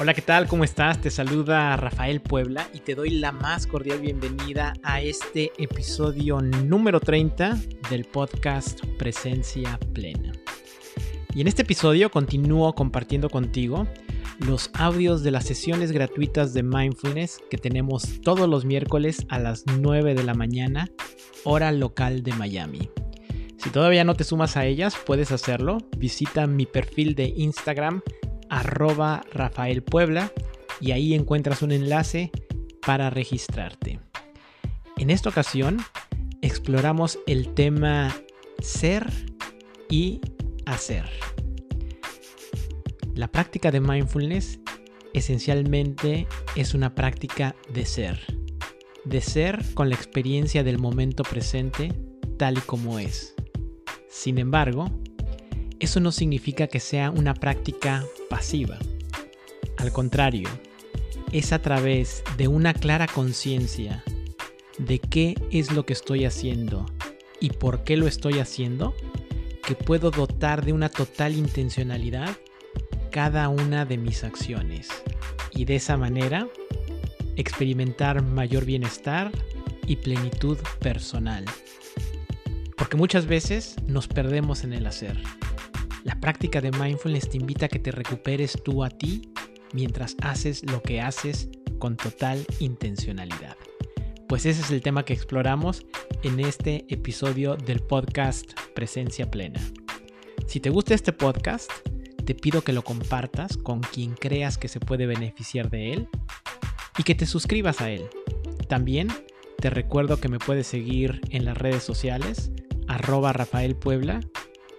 Hola, ¿qué tal? ¿Cómo estás? Te saluda Rafael Puebla y te doy la más cordial bienvenida a este episodio número 30 del podcast Presencia Plena. Y en este episodio continúo compartiendo contigo los audios de las sesiones gratuitas de mindfulness que tenemos todos los miércoles a las 9 de la mañana, hora local de Miami. Si todavía no te sumas a ellas, puedes hacerlo. Visita mi perfil de Instagram arroba Rafael Puebla y ahí encuentras un enlace para registrarte. En esta ocasión exploramos el tema ser y hacer. La práctica de mindfulness esencialmente es una práctica de ser. De ser con la experiencia del momento presente tal y como es. Sin embargo, eso no significa que sea una práctica pasiva. Al contrario, es a través de una clara conciencia de qué es lo que estoy haciendo y por qué lo estoy haciendo que puedo dotar de una total intencionalidad cada una de mis acciones y de esa manera experimentar mayor bienestar y plenitud personal. Porque muchas veces nos perdemos en el hacer. La práctica de mindfulness te invita a que te recuperes tú a ti mientras haces lo que haces con total intencionalidad. Pues ese es el tema que exploramos en este episodio del podcast Presencia Plena. Si te gusta este podcast, te pido que lo compartas con quien creas que se puede beneficiar de él y que te suscribas a él. También te recuerdo que me puedes seguir en las redes sociales arroba Rafael Puebla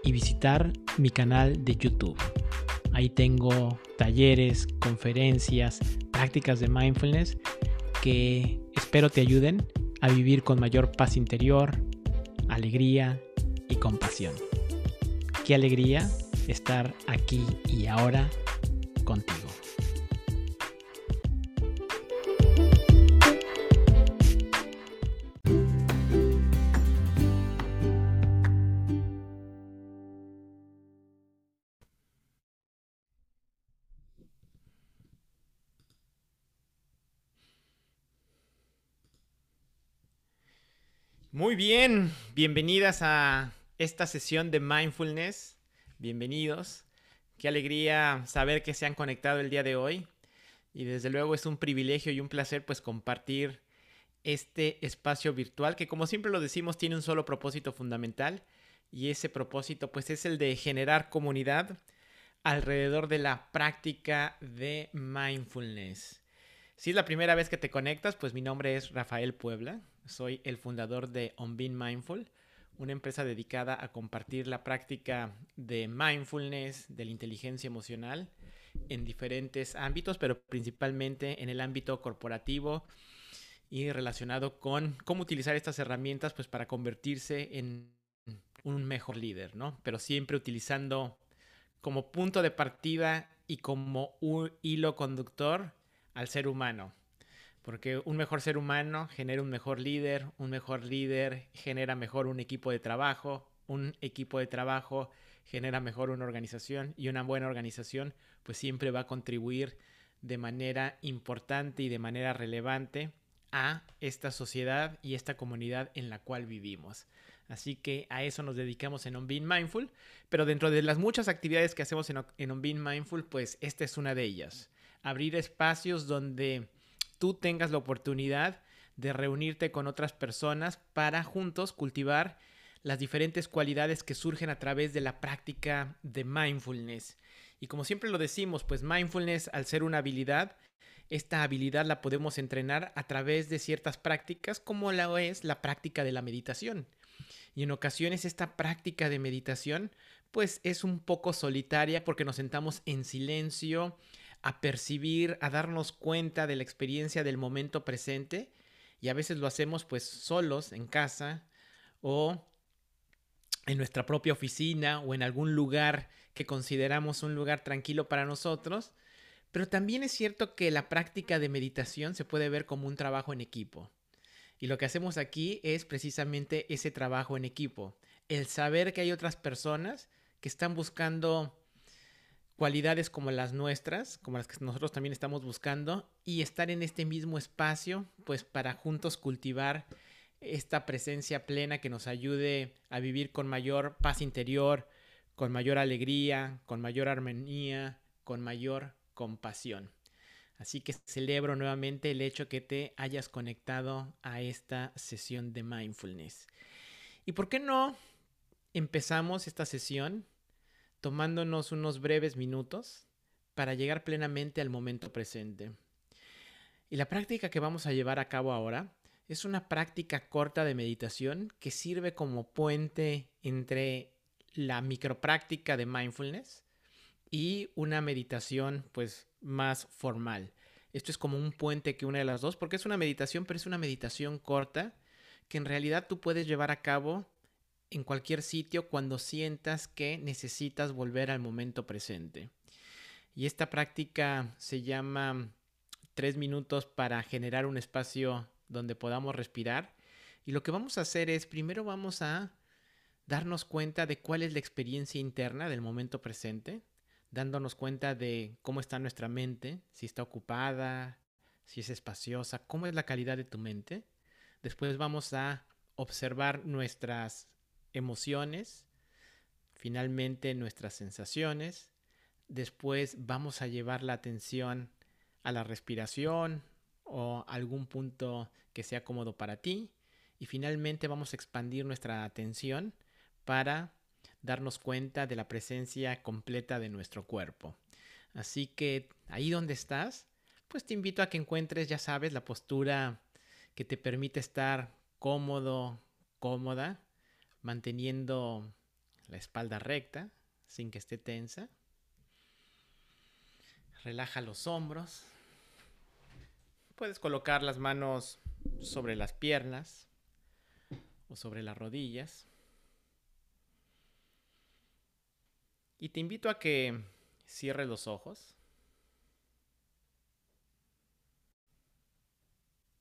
y visitar mi canal de YouTube. Ahí tengo talleres, conferencias, prácticas de mindfulness que espero te ayuden a vivir con mayor paz interior, alegría y compasión. Qué alegría estar aquí y ahora contigo. Muy bien, bienvenidas a esta sesión de mindfulness. Bienvenidos. Qué alegría saber que se han conectado el día de hoy. Y desde luego es un privilegio y un placer pues compartir este espacio virtual que como siempre lo decimos tiene un solo propósito fundamental y ese propósito pues es el de generar comunidad alrededor de la práctica de mindfulness. Si es la primera vez que te conectas, pues mi nombre es Rafael Puebla. Soy el fundador de On Mindful, una empresa dedicada a compartir la práctica de mindfulness, de la inteligencia emocional en diferentes ámbitos, pero principalmente en el ámbito corporativo y relacionado con cómo utilizar estas herramientas pues para convertirse en un mejor líder, ¿no? Pero siempre utilizando como punto de partida y como un hilo conductor al ser humano. Porque un mejor ser humano genera un mejor líder, un mejor líder genera mejor un equipo de trabajo, un equipo de trabajo genera mejor una organización y una buena organización pues siempre va a contribuir de manera importante y de manera relevante a esta sociedad y esta comunidad en la cual vivimos. Así que a eso nos dedicamos en On Being Mindful, pero dentro de las muchas actividades que hacemos en, On Being Mindful, pues esta es una de ellas. Abrir espacios donde tú tengas la oportunidad de reunirte con otras personas para juntos cultivar las diferentes cualidades que surgen a través de la práctica de mindfulness. Y como siempre lo decimos, pues mindfulness al ser una habilidad, esta habilidad la podemos entrenar a través de ciertas prácticas como la es la práctica de la meditación. Y en ocasiones esta práctica de meditación pues es un poco solitaria porque nos sentamos en silencio, a percibir, a darnos cuenta de la experiencia del momento presente y a veces lo hacemos pues solos en casa o en nuestra propia oficina o en algún lugar que consideramos un lugar tranquilo para nosotros. Pero también es cierto que la práctica de meditación se puede ver como un trabajo en equipo. Y lo que hacemos aquí es precisamente ese trabajo en equipo. El saber que hay otras personas que están buscando cualidades como las nuestras, como las que nosotros también estamos buscando, y estar en este mismo espacio, pues para juntos cultivar esta presencia plena que nos ayude a vivir con mayor paz interior, con mayor alegría, con mayor armonía, con mayor compasión. Así que celebro nuevamente el hecho que te hayas conectado a esta sesión de mindfulness. ¿Y por qué no empezamos esta sesión tomándonos unos breves minutos para llegar plenamente al momento presente? Y la práctica que vamos a llevar a cabo ahora es una práctica corta de meditación que sirve como puente entre la micropráctica de mindfulness y una meditación pues más formal. Esto es como un puente que une las dos porque es una meditación, pero es una meditación corta que en realidad tú puedes llevar a cabo en cualquier sitio cuando sientas que necesitas volver al momento presente. Y esta práctica se llama tres minutos para generar un espacio donde podamos respirar. Y lo que vamos a hacer es, primero vamos a darnos cuenta de cuál es la experiencia interna del momento presente, dándonos cuenta de cómo está nuestra mente, si está ocupada, si es espaciosa, cómo es la calidad de tu mente. Después vamos a observar nuestras emociones, finalmente nuestras sensaciones. Después vamos a llevar la atención a la respiración o algún punto que sea cómodo para ti. Y finalmente vamos a expandir nuestra atención para darnos cuenta de la presencia completa de nuestro cuerpo. Así que ahí donde estás, pues te invito a que encuentres, ya sabes, la postura que te permite estar cómodo, cómoda, manteniendo la espalda recta sin que esté tensa. Relaja los hombros. Puedes colocar las manos sobre las piernas o sobre las rodillas. Y te invito a que cierres los ojos.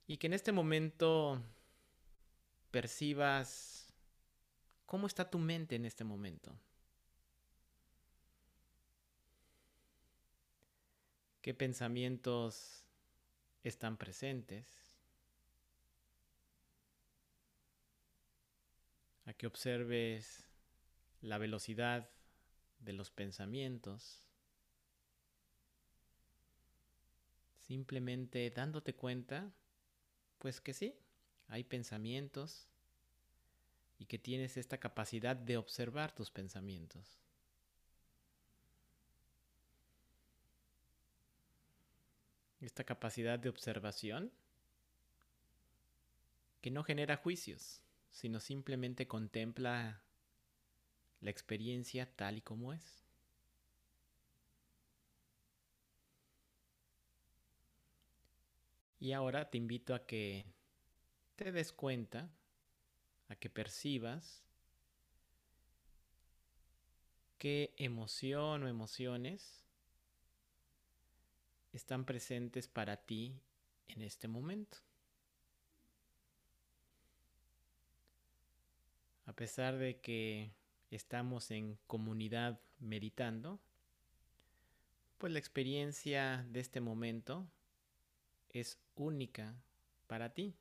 Y que en este momento percibas cómo está tu mente en este momento. ¿Qué pensamientos están presentes? A que observes la velocidad de los pensamientos, simplemente dándote cuenta, pues que sí, hay pensamientos y que tienes esta capacidad de observar tus pensamientos. Esta capacidad de observación que no genera juicios, sino simplemente contempla la experiencia tal y como es. Y ahora te invito a que te des cuenta, a que percibas qué emoción o emociones están presentes para ti en este momento. A pesar de que estamos en comunidad meditando, pues la experiencia de este momento es única para ti.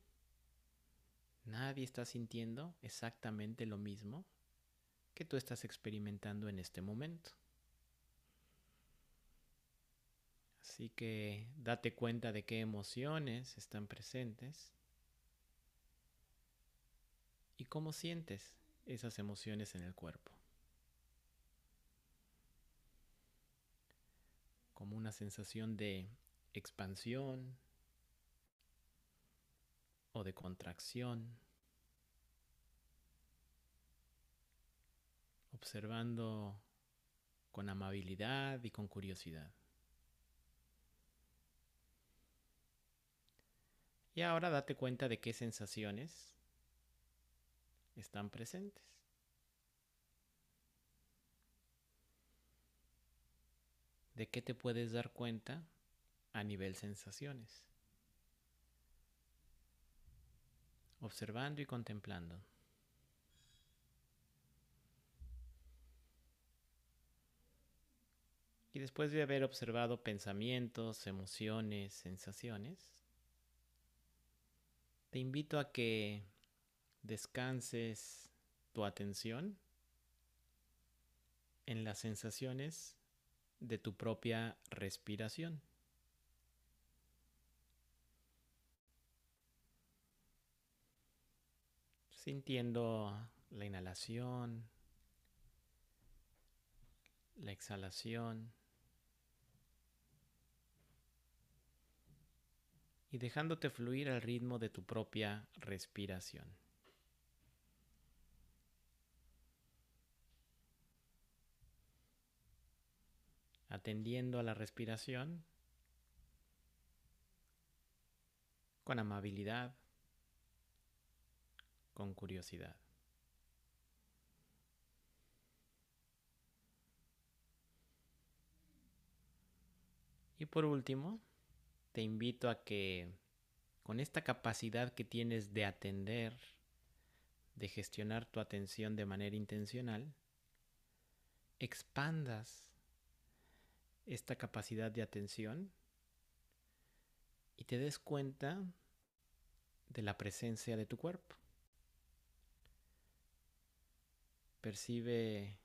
Nadie está sintiendo exactamente lo mismo que tú estás experimentando en este momento. Así que date cuenta de qué emociones están presentes y cómo sientes esas emociones en el cuerpo. Como una sensación de expansión o de contracción. Observando con amabilidad y con curiosidad. Y ahora date cuenta de qué sensaciones están presentes. ¿De qué te puedes dar cuenta a nivel sensaciones? Observando y contemplando. Y después de haber observado pensamientos, emociones, sensaciones, te invito a que descanses tu atención en las sensaciones de tu propia respiración. Sintiendo la inhalación, la exhalación y dejándote fluir al ritmo de tu propia respiración. Atendiendo a la respiración con amabilidad, con curiosidad. Y por último, te invito a que con esta capacidad que tienes de atender, de gestionar tu atención de manera intencional, expandas esta capacidad de atención y te des cuenta de la presencia de tu cuerpo. Percibe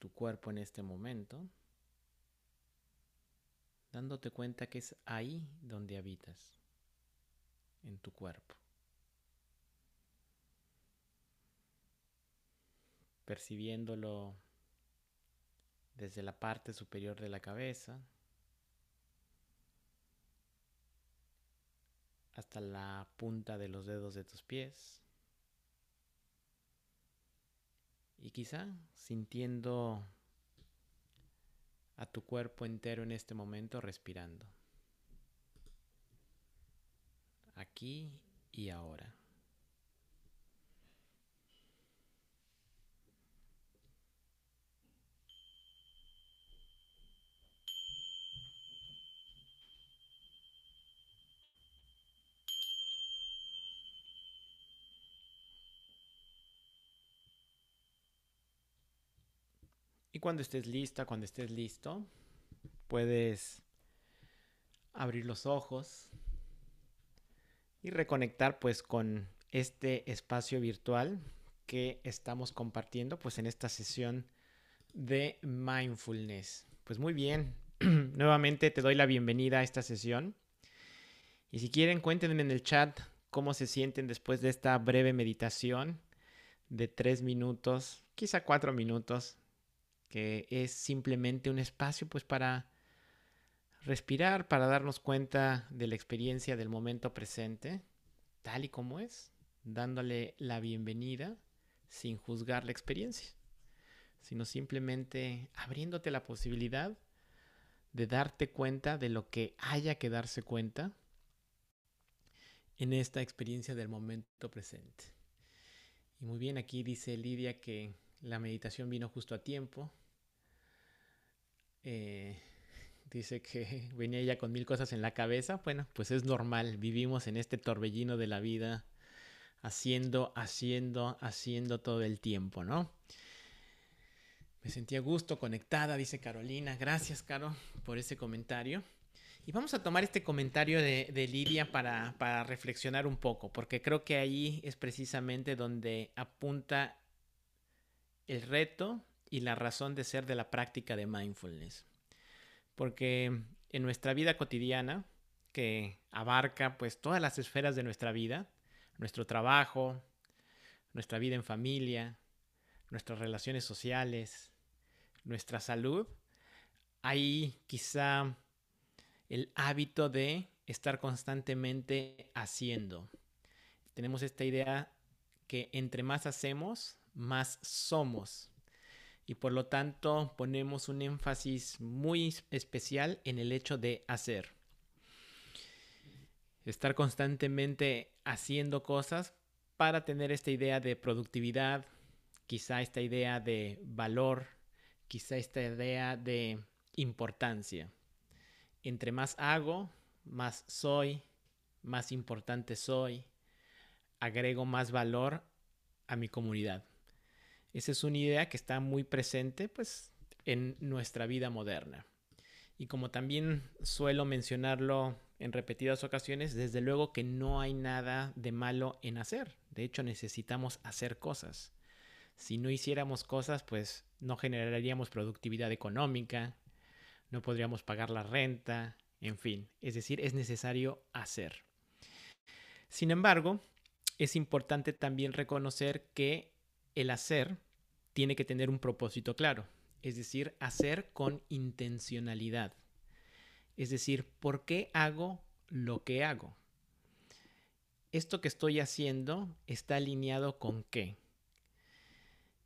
tu cuerpo en este momento dándote cuenta que es ahí donde habitas, en tu cuerpo. Percibiéndolo desde la parte superior de la cabeza hasta la punta de los dedos de tus pies. Y quizá sintiendo a tu cuerpo entero en este momento respirando. Aquí y ahora. Cuando estés lista, cuando estés listo, puedes abrir los ojos y reconectar pues con este espacio virtual que estamos compartiendo pues en esta sesión de mindfulness. Pues muy bien, nuevamente te doy la bienvenida a esta sesión. Y si quieren, cuéntenme en el chat cómo se sienten después de esta breve meditación de tres minutos, quizá cuatro minutos, que es simplemente un espacio pues para respirar, para darnos cuenta de la experiencia del momento presente, tal y como es, dándole la bienvenida sin juzgar la experiencia, sino simplemente abriéndote la posibilidad de darte cuenta de lo que haya que darse cuenta en esta experiencia del momento presente. Y muy bien, aquí dice Lidia que la meditación vino justo a tiempo, eh, dice que venía ella con mil cosas en la cabeza. Bueno, pues es normal. Vivimos en este torbellino de la vida, haciendo, haciendo, haciendo todo el tiempo, ¿no? Me sentía gusto, conectada, dice Carolina. Gracias, Caro, por ese comentario. Y vamos a tomar este comentario de, de Lidia para, para reflexionar un poco, porque creo que ahí es precisamente donde apunta el reto y la razón de ser de la práctica de mindfulness. Porque en nuestra vida cotidiana, que abarca pues todas las esferas de nuestra vida, nuestro trabajo, nuestra vida en familia, nuestras relaciones sociales, nuestra salud, hay quizá el hábito de estar constantemente haciendo. Tenemos esta idea que entre más hacemos, más somos y por lo tanto ponemos un énfasis muy especial en el hecho de hacer. Estar constantemente haciendo cosas para tener esta idea de productividad, quizá esta idea de valor, quizá esta idea de importancia. Entre más hago, más soy, más importante soy, agrego más valor a mi comunidad. Esa es una idea que está muy presente, pues en nuestra vida moderna. Y como también suelo mencionarlo en repetidas ocasiones, desde luego que no hay nada de malo en hacer. De hecho, necesitamos hacer cosas. Si no hiciéramos cosas, pues no generaríamos productividad económica, no podríamos pagar la renta, en fin. Es decir, es necesario hacer. Sin embargo, es importante también reconocer que el hacer tiene que tener un propósito claro, es decir, hacer con intencionalidad. Es decir, ¿por qué hago lo que hago? ¿Esto que estoy haciendo está alineado con qué?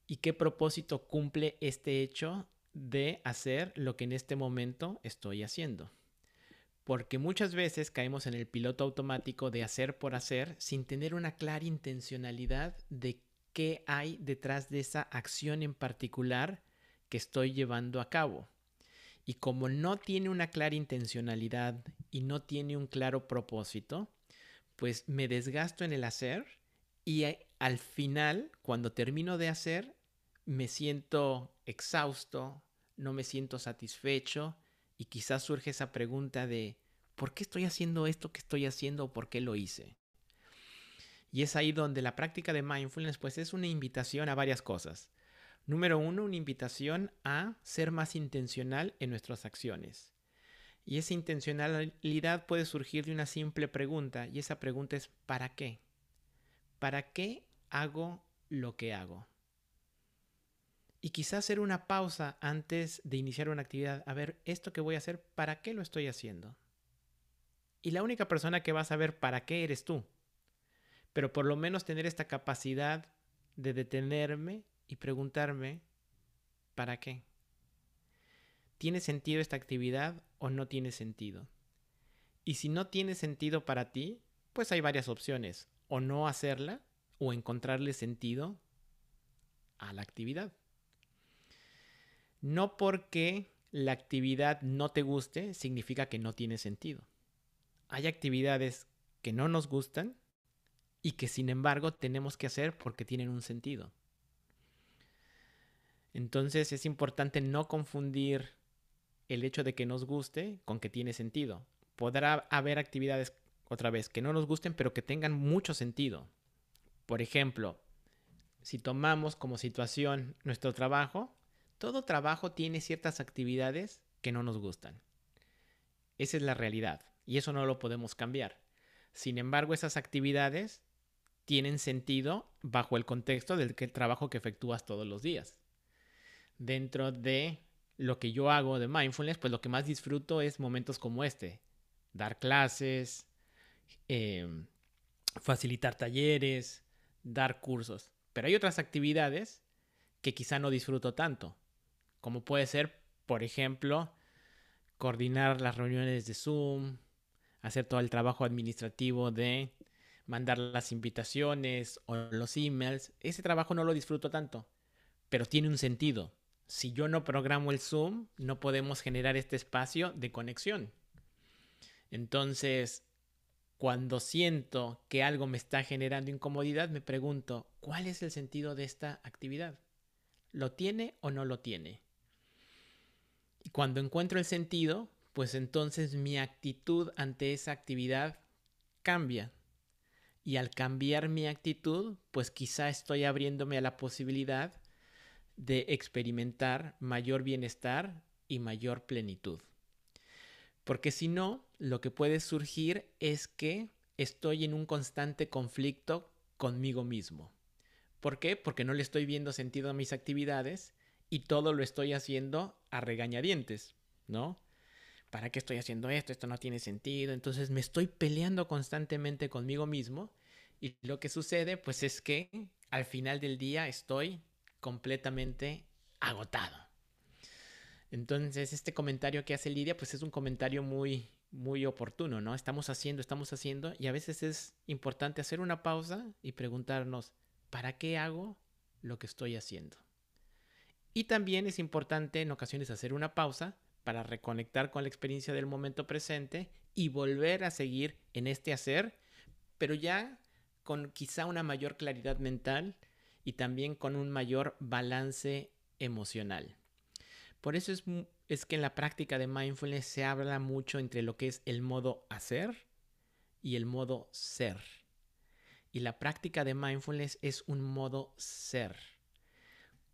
¿Y qué propósito cumple este hecho de hacer lo que en este momento estoy haciendo? Porque muchas veces caemos en el piloto automático de hacer por hacer sin tener una clara intencionalidad de qué hay detrás de esa acción en particular que estoy llevando a cabo. Y como no tiene una clara intencionalidad y no tiene un claro propósito, pues me desgasto en el hacer y al final, cuando termino de hacer, me siento exhausto, no me siento satisfecho y quizás surge esa pregunta de, ¿por qué estoy haciendo esto que estoy haciendo o por qué lo hice? Y es ahí donde la práctica de mindfulness pues es una invitación a varias cosas. Número uno, una invitación a ser más intencional en nuestras acciones. Y esa intencionalidad puede surgir de una simple pregunta y esa pregunta es ¿para qué? ¿Para qué hago lo que hago? y quizás hacer una pausa antes de iniciar una actividad. A ver, esto que voy a hacer, ¿para qué lo estoy haciendo? Y la única persona que va a saber para qué eres tú. Pero por lo menos tener esta capacidad de detenerme y preguntarme, ¿para qué? ¿Tiene sentido esta actividad o no tiene sentido? Y si no tiene sentido para ti, pues hay varias opciones. O no hacerla o encontrarle sentido a la actividad. No porque la actividad no te guste significa que no tiene sentido. Hay actividades que no nos gustan y que sin embargo tenemos que hacer porque tienen un sentido. Entonces es importante no confundir el hecho de que nos guste con que tiene sentido. Podrá haber actividades, otra vez, que no nos gusten pero que tengan mucho sentido. Por ejemplo, si tomamos como situación nuestro trabajo, todo trabajo tiene ciertas actividades que no nos gustan. Esa es la realidad y eso no lo podemos cambiar. Sin embargo, esas actividades tienen sentido bajo el contexto del trabajo que efectúas todos los días. Dentro de lo que yo hago de mindfulness, pues lo que más disfruto es momentos como este. Dar clases, em, facilitar talleres, dar cursos. Pero hay otras actividades que quizá no disfruto tanto como puede ser, por ejemplo, coordinar las reuniones de Zoom, hacer todo el trabajo administrativo de mandar las invitaciones o los emails. Ese trabajo no lo disfruto tanto, pero tiene un sentido. Si yo no programo el Zoom, no podemos generar este espacio de conexión. Entonces, cuando siento que algo me está generando incomodidad, me pregunto, ¿cuál es el sentido de esta actividad? ¿Lo tiene o no lo tiene? Y cuando encuentro el sentido, pues entonces mi actitud ante esa actividad cambia. Y al cambiar mi actitud, pues quizá estoy abriéndome a la posibilidad de experimentar mayor bienestar y mayor plenitud. Porque si no, lo que puede surgir es que estoy en un constante conflicto conmigo mismo. ¿Por qué? Porque no le estoy viendo sentido a mis actividades y todo lo estoy haciendo a regañadientes, ¿no? ¿Para qué estoy haciendo esto? Esto no tiene sentido. Entonces me estoy peleando constantemente conmigo mismo y lo que sucede pues es que al final del día estoy completamente agotado. Entonces este comentario que hace Lidia pues es un comentario muy muy oportuno, ¿no? Estamos haciendo, estamos haciendo y a veces es importante hacer una pausa y preguntarnos, ¿para qué hago lo que estoy haciendo? Y también es importante en ocasiones hacer una pausa para reconectar con la experiencia del momento presente y volver a seguir en este hacer, pero ya con quizá una mayor claridad mental y también con un mayor balance emocional. Por eso es, que en la práctica de mindfulness se habla mucho entre lo que es el modo hacer y el modo ser. Y la práctica de mindfulness es un modo ser.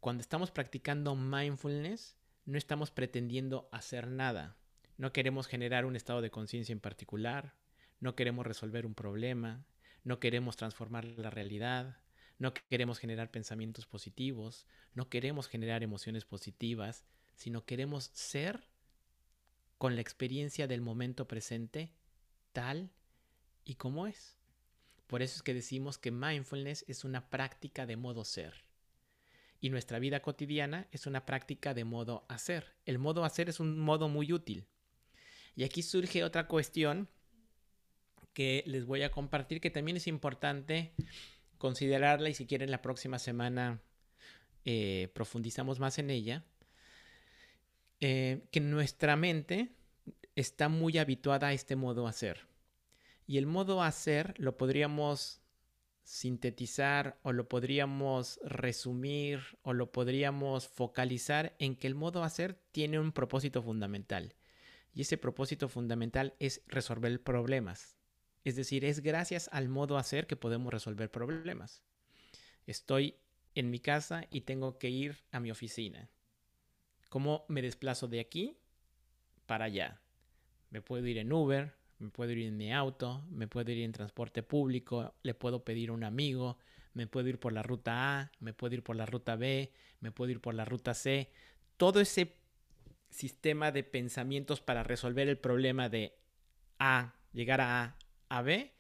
Cuando estamos practicando mindfulness, no estamos pretendiendo hacer nada. No queremos generar un estado de conciencia en particular, no queremos resolver un problema, no queremos transformar la realidad, no queremos generar pensamientos positivos, no queremos generar emociones positivas, sino queremos ser con la experiencia del momento presente tal y como es. Por eso es que decimos que mindfulness es una práctica de modo ser. Y nuestra vida cotidiana es una práctica de modo hacer. El modo hacer es un modo muy útil. Y aquí surge otra cuestión que les voy a compartir que también es importante considerarla y si quieren la próxima semana eh, profundizamos más en ella. Eh, que nuestra mente está muy habituada a este modo hacer. Y el modo hacer lo podríamos sintetizar o lo podríamos resumir o lo podríamos focalizar en que el modo hacer tiene un propósito fundamental. Y ese propósito fundamental es resolver problemas. Es decir, es gracias al modo hacer que podemos resolver problemas. Estoy en mi casa y tengo que ir a mi oficina. ¿Cómo me desplazo de aquí para allá? Me puedo ir en Uber, me puedo ir en mi auto, me puedo ir en transporte público, le puedo pedir a un amigo, me puedo ir por la ruta A, me puedo ir por la ruta B, me puedo ir por la ruta C. Todo ese sistema de pensamientos para resolver el problema de A, llegar a A, a B,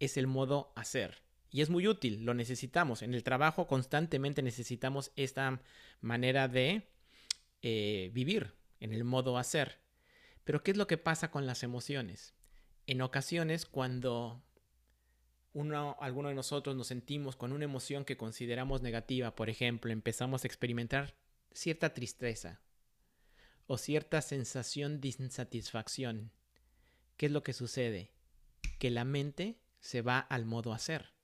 es el modo hacer. Y es muy útil, lo necesitamos. En el trabajo constantemente necesitamos esta manera de eh, vivir, en el modo hacer. Pero ¿qué es lo que pasa con las emociones? En ocasiones cuando uno, alguno de nosotros nos sentimos con una emoción que consideramos negativa, por ejemplo, empezamos a experimentar cierta tristeza o cierta sensación de insatisfacción, ¿qué es lo que sucede? Que la mente se va al modo hacer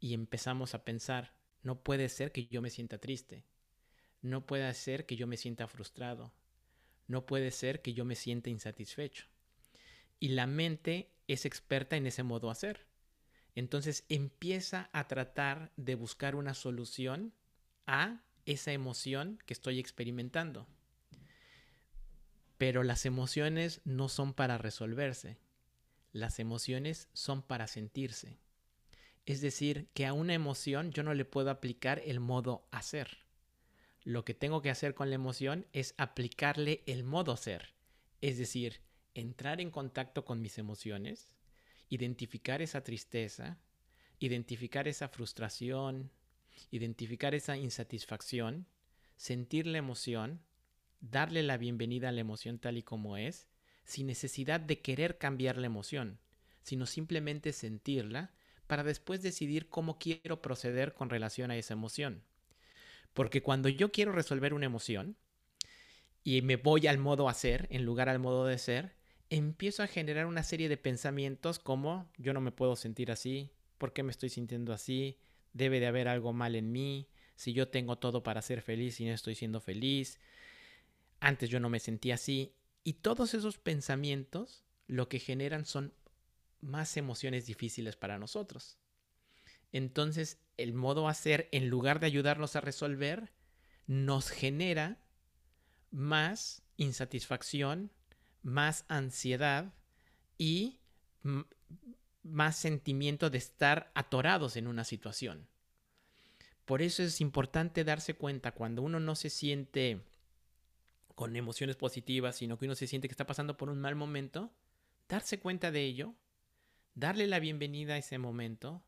y empezamos a pensar, no puede ser que yo me sienta triste, no puede ser que yo me sienta frustrado, no puede ser que yo me sienta insatisfecho y la mente es experta en ese modo hacer. Entonces empieza a tratar de buscar una solución a esa emoción que estoy experimentando. Pero las emociones no son para resolverse. Las emociones son para sentirse. Es decir, que a una emoción yo no le puedo aplicar el modo hacer. Lo que tengo que hacer con la emoción es aplicarle el modo ser. Es decir, entrar en contacto con mis emociones, identificar esa tristeza, identificar esa frustración, identificar esa insatisfacción, sentir la emoción, darle la bienvenida a la emoción tal y como es, sin necesidad de querer cambiar la emoción, sino simplemente sentirla para después decidir cómo quiero proceder con relación a esa emoción. Porque cuando yo quiero resolver una emoción y me voy al modo hacer en lugar al modo de ser, empiezo a generar una serie de pensamientos como yo no me puedo sentir así, ¿por qué me estoy sintiendo así? Debe de haber algo mal en mí, si yo tengo todo para ser feliz y no estoy siendo feliz, antes yo no me sentía así. Y todos esos pensamientos lo que generan son más emociones difíciles para nosotros. Entonces, el modo hacer, en lugar de ayudarnos a resolver, nos genera más insatisfacción, más ansiedad y más sentimiento de estar atorados en una situación. Por eso es importante darse cuenta cuando uno no se siente con emociones positivas, sino que uno se siente que está pasando por un mal momento, darse cuenta de ello, darle la bienvenida a ese momento,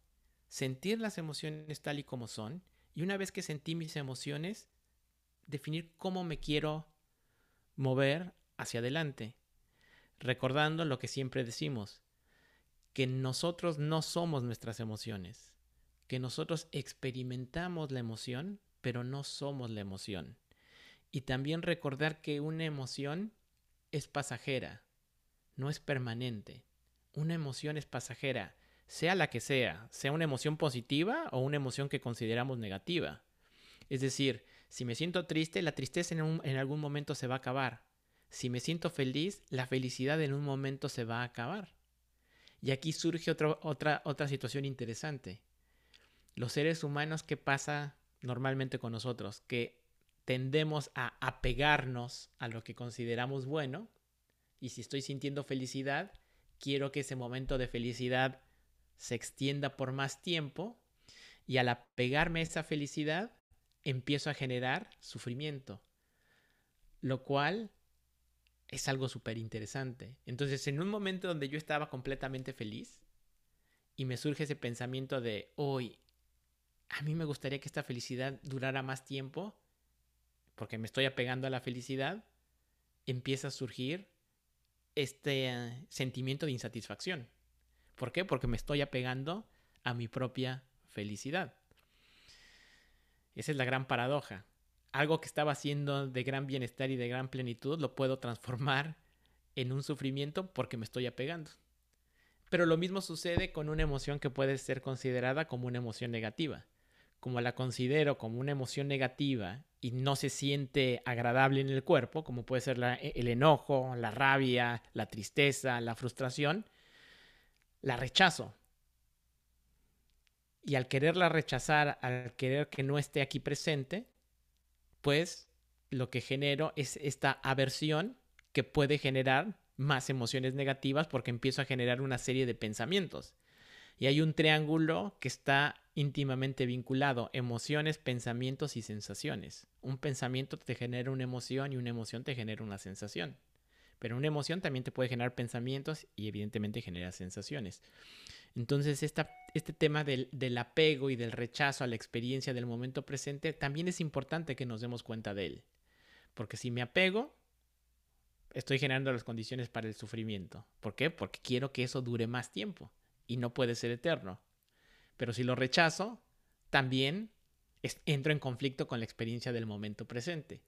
sentir las emociones tal y como son, y una vez que sentí mis emociones, definir cómo me quiero mover hacia adelante recordando lo que siempre decimos, que nosotros no somos nuestras emociones, que nosotros experimentamos la emoción, pero no somos la emoción. Y también recordar que una emoción es pasajera, no es permanente. Una emoción es pasajera, sea la que sea, sea una emoción positiva o una emoción que consideramos negativa. Es decir, Si me siento triste, la tristeza en, en algún momento se va a acabar. Si me siento feliz, la felicidad en un momento se va a acabar. Y aquí surge otra, otra, otra situación interesante. Los seres humanos, ¿qué pasa normalmente con nosotros? Que tendemos a apegarnos a lo que consideramos bueno. Y si estoy sintiendo felicidad, quiero que ese momento de felicidad se extienda por más tiempo. Y al apegarme a esa felicidad, empiezo a generar sufrimiento. Lo cual es algo súper interesante. Entonces, en un momento donde yo estaba completamente feliz y me surge ese pensamiento de, hoy, a mí me gustaría que esta felicidad durara más tiempo, porque me estoy apegando a la felicidad, empieza a surgir este eh, sentimiento de insatisfacción. ¿Por qué? Porque me estoy apegando a mi propia felicidad. Esa es la gran paradoja algo que estaba haciendo de gran bienestar y de gran plenitud lo puedo transformar en un sufrimiento porque me estoy apegando. Pero lo mismo sucede con una emoción que puede ser considerada como una emoción negativa. Como la considero como una emoción negativa y no se siente agradable en el cuerpo, como puede ser el enojo, la rabia, la tristeza, la frustración, la rechazo. Y al quererla rechazar, al querer que no esté aquí presente, pues lo que genero es esta aversión que puede generar más emociones negativas porque empiezo a generar una serie de pensamientos. Y hay un triángulo que está íntimamente vinculado, emociones, pensamientos y sensaciones. Un pensamiento te genera una emoción y una emoción te genera una sensación. Pero una emoción también te puede generar pensamientos y evidentemente genera sensaciones. Entonces, este tema del, apego y del rechazo a la experiencia del momento presente también es importante que nos demos cuenta de él. Porque si me apego, estoy generando las condiciones para el sufrimiento. ¿Por qué? Porque quiero que eso dure más tiempo y no puede ser eterno. Pero si lo rechazo, también entro en conflicto con la experiencia del momento presente.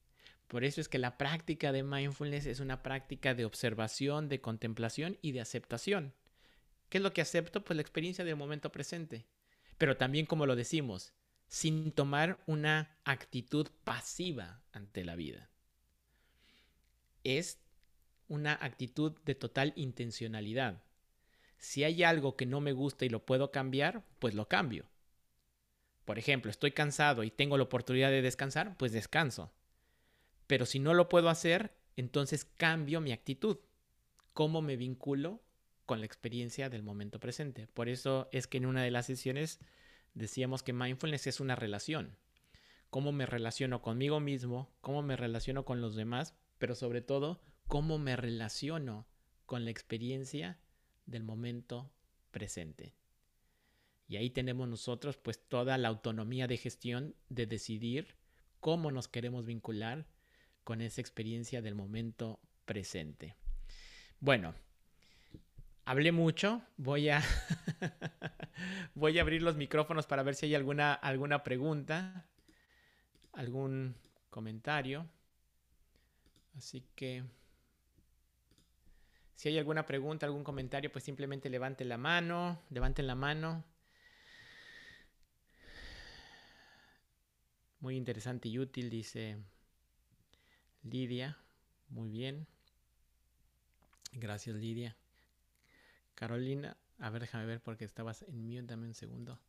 Por eso es que la práctica de mindfulness es una práctica de observación, de contemplación y de aceptación. ¿Qué es lo que acepto? Pues la experiencia del momento presente. Pero también, como lo decimos, sin tomar una actitud pasiva ante la vida. Es una actitud de total intencionalidad. Si hay algo que no me gusta y lo puedo cambiar, pues lo cambio. Por ejemplo, estoy cansado y tengo la oportunidad de descansar, pues descanso. Pero si no lo puedo hacer, entonces cambio mi actitud. ¿Cómo me vinculo con la experiencia del momento presente. Por eso es que en una de las sesiones decíamos que mindfulness es una relación. Cómo me relaciono conmigo mismo, cómo me relaciono con los demás, pero sobre todo cómo me relaciono con la experiencia del momento presente. Y ahí tenemos nosotros pues toda la autonomía de gestión de decidir cómo nos queremos vincular con esa experiencia del momento presente. Bueno, hablé mucho. Voy a, voy a abrir los micrófonos para ver si hay alguna, alguna pregunta, algún comentario. Así que si hay alguna pregunta, algún comentario, pues simplemente levanten la mano, levanten la mano. Muy interesante y útil, dice Lidia. Muy bien. Gracias, Lidia. Carolina, a ver, déjame ver porque estabas en mute, dame un segundo.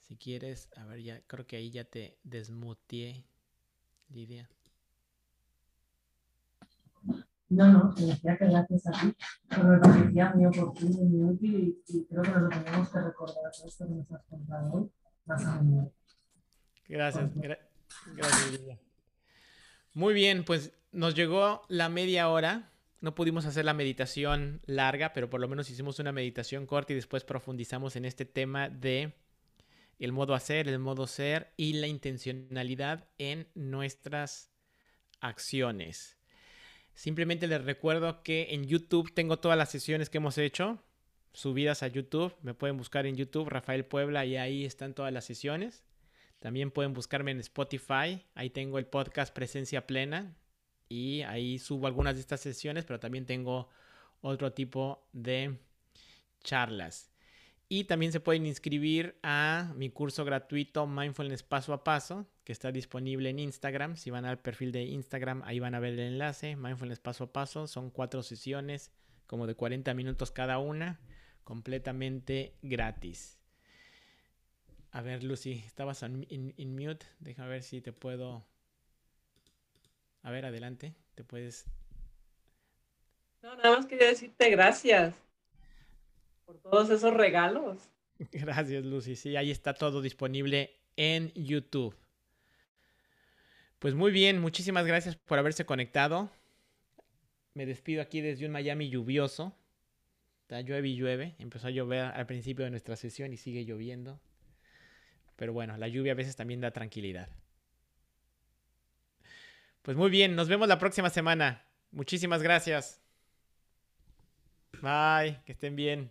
Si quieres, a ver, ya creo que ahí ya te desmutié, Lidia. No, no, te decía que gracias a ti, pero me parecía muy oportuno y muy útil y, creo que nos lo tenemos que recordar esto que nos has contado hoy más a menudo. Gracias, gracias Lidia. Muy bien, pues nos llegó la media hora no pudimos hacer la meditación larga, pero por lo menos hicimos una meditación corta y después profundizamos en este tema de el modo hacer, el modo ser y la intencionalidad en nuestras acciones. Simplemente les recuerdo que en YouTube tengo todas las sesiones que hemos hecho subidas a YouTube. Me pueden buscar en YouTube, Rafael Puebla, y ahí están todas las sesiones. También pueden buscarme en Spotify. Ahí tengo el podcast Presencia Plena y ahí subo algunas de estas sesiones, pero también tengo otro tipo de charlas. Y también se pueden inscribir a mi curso gratuito Mindfulness Paso a Paso, que está disponible en Instagram. Si van al perfil de Instagram, ahí van a ver el enlace. Mindfulness Paso a Paso. Son cuatro sesiones, como de 40 minutos cada una, completamente gratis. A ver, Lucy, estabas en, mute. Déjame ver si te puedo... A ver, adelante. Te puedes... No, nada más quería decirte gracias por todos esos regalos. Gracias, Lucy. Sí, ahí está todo disponible en YouTube. Pues muy bien, muchísimas gracias por haberse conectado. Me despido aquí desde un Miami lluvioso. Está llueve y llueve. Empezó a llover al principio de nuestra sesión y sigue lloviendo. Pero bueno, la lluvia a veces también da tranquilidad. Pues muy bien, nos vemos la próxima semana. Muchísimas gracias. Bye, que estén bien.